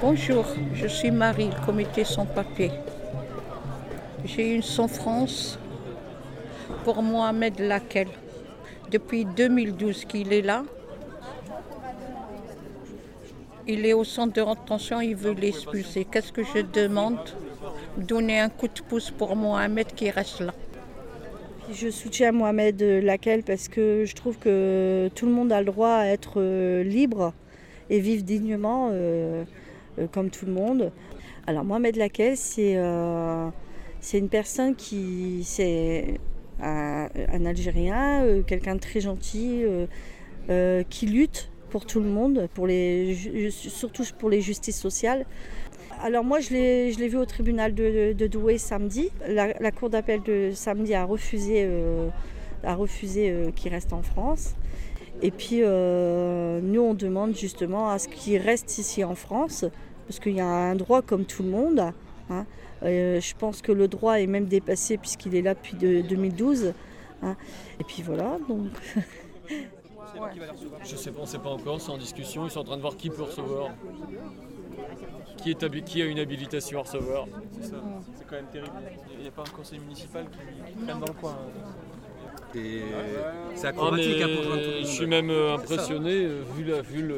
Bonjour, je suis Marie, le comité sans papier. J'ai une souffrance pour Mohamed Laquelle. Depuis 2012 qu'il est là, il est au centre de rétention, il veut l'expulser. Qu'est-ce que je demande? Donner un coup de pouce pour Mohamed qui reste là. Je soutiens Mohamed Laquelle parce que je trouve que tout le monde a le droit à être euh, libre et vivre dignement euh, euh, comme tout le monde. Alors Mohamed Laquelle, c'est une personne qui, c'est un, Algérien, euh, quelqu'un de très gentil, euh, euh, qui lutte pour tout le monde, pour les, surtout pour les justices sociales. Alors moi, je l'ai vu au tribunal de, Douai samedi. La, cour d'appel de samedi a refusé, a refusé qu'il reste en France. Et puis nous, on demande justement à ce qu'il reste ici en France, parce qu'il y a un droit comme tout le monde. Hein. Euh, je pense que le droit est même dépassé puisqu'il est là depuis 2012. Hein. Et puis voilà, donc. Je sais pas, on ne sait pas encore, c'est en discussion. Ils sont en train de voir qui peut recevoir. Qui, est qui a une habilitation à recevoir. C'est ça, c'est quand même terrible. Il n'y a pas un conseil municipal qui traîne dans le coin. Et c'est acrobatique ah, hein, pour tout le monde. Je suis même euh, impressionné, euh, vu, la, vu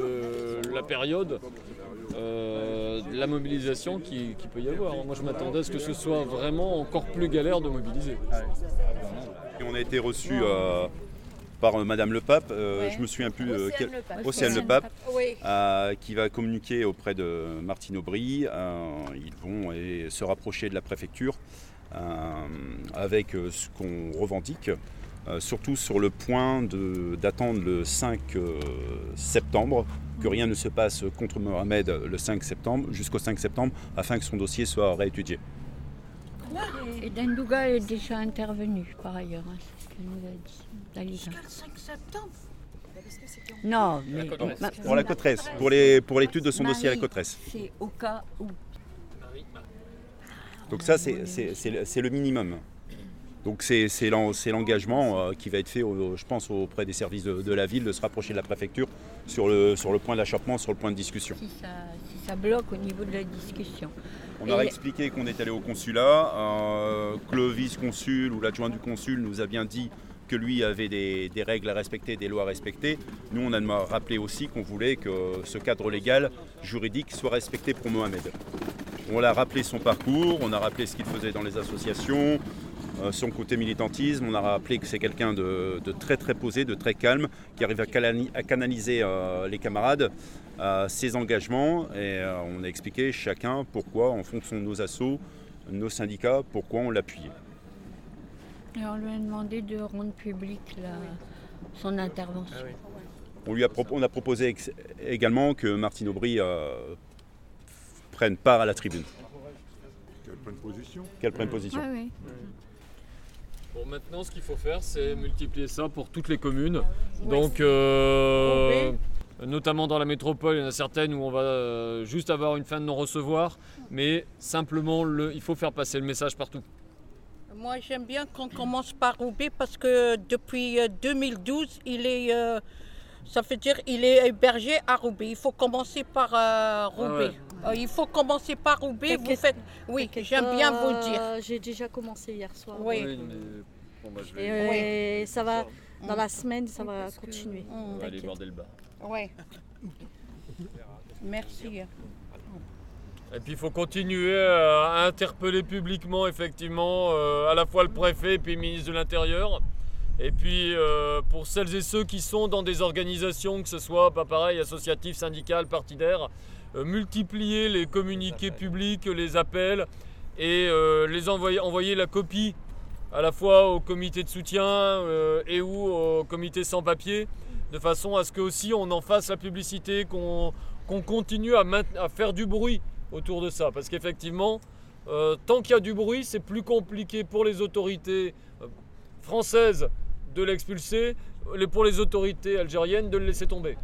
la période. Euh, la mobilisation qui, peut y avoir. Moi, je m'attendais à ce que ce soit vraiment encore plus galère de mobiliser. Et on a été reçu euh, par euh, Madame le Pape, je me souviens plus, Océane le Pape, qui va communiquer auprès de Martine Aubry. ils vont se rapprocher de la préfecture avec ce qu'on revendique. surtout sur le point d'attendre le 5 septembre que rien ne se passe contre Mohamed le 5 septembre, jusqu'au 5 septembre, afin que son dossier soit réétudié. Et Dendouga est déjà intervenu par ailleurs, hein, c'est ce qu'elle nous a dit. Jusqu'au 5 septembre Non, mais. pour la Cotresse, pour l'étude pour de son dossier à la Cotresse. C'est au cas où. Donc, ça, c'est le minimum. Donc c'est l'engagement euh, qui va être fait, je pense, auprès des services de, la ville de se rapprocher de la préfecture sur le, sur le point d'achoppement, sur le point de discussion. Si ça, bloque au niveau de la discussion. On a expliqué qu'on est allé au consulat, euh, que le vice-consul ou l'adjoint du consul nous a bien dit que lui avait des, règles à respecter, des lois à respecter. Nous, on a rappelé aussi qu'on voulait que ce cadre légal, juridique, soit respecté pour Mohamed. On a rappelé son parcours, on a rappelé ce qu'il faisait dans les associations, son côté militantisme. On a rappelé que c'est quelqu'un de, très très posé, de très calme, qui arrive à, canaliser euh, les camarades, ses engagements. Et euh, on a expliqué chacun pourquoi, en fonction de nos assauts, nos syndicats, pourquoi on l'appuyait. Et on lui a demandé de rendre public son intervention. Ah on, lui a, on a proposé également que Martine Aubry prenne part à la tribune. Qu'elle prenne position. Qu'elle prenne position. Bon, maintenant, ce qu'il faut faire, c'est multiplier ça pour toutes les communes. Donc, euh, notamment dans la métropole, il y en a certaines où on va euh, juste avoir une fin de non-recevoir, mais simplement, le, il faut faire passer le message partout. Moi, j'aime bien qu'on commence par Roubaix parce que depuis 2012, euh, il est, ça veut dire, il est hébergé à Roubaix. Il faut commencer par Roubaix. Euh, il faut commencer par Roubaix. Vous faites... Oui, j'aime bien vous le dire. J'ai déjà commencé hier soir. Oui. Bah, Et ça va, dans la semaine, ça va continuer. On va aller voir Delba. Oui. Merci. Et puis il faut continuer à interpeller publiquement, effectivement, euh, à la fois le préfet et puis le ministre de l'Intérieur. Et puis euh, pour celles et ceux qui sont dans des organisations, que ce soit pas pareil, associatif, syndical, partidaire, euh, multiplier les communiqués publics, les appels et euh, les envoyer, envoyer la copie à la fois au comité de soutien euh, et ou au comité sans papier, de façon à ce que aussi on en fasse la publicité, qu'on continue à, à, faire du bruit autour de ça. Parce qu'effectivement, tant qu'il y a du bruit, c'est plus compliqué pour les autorités françaises de l'expulser, pour les autorités algériennes de le laisser tomber.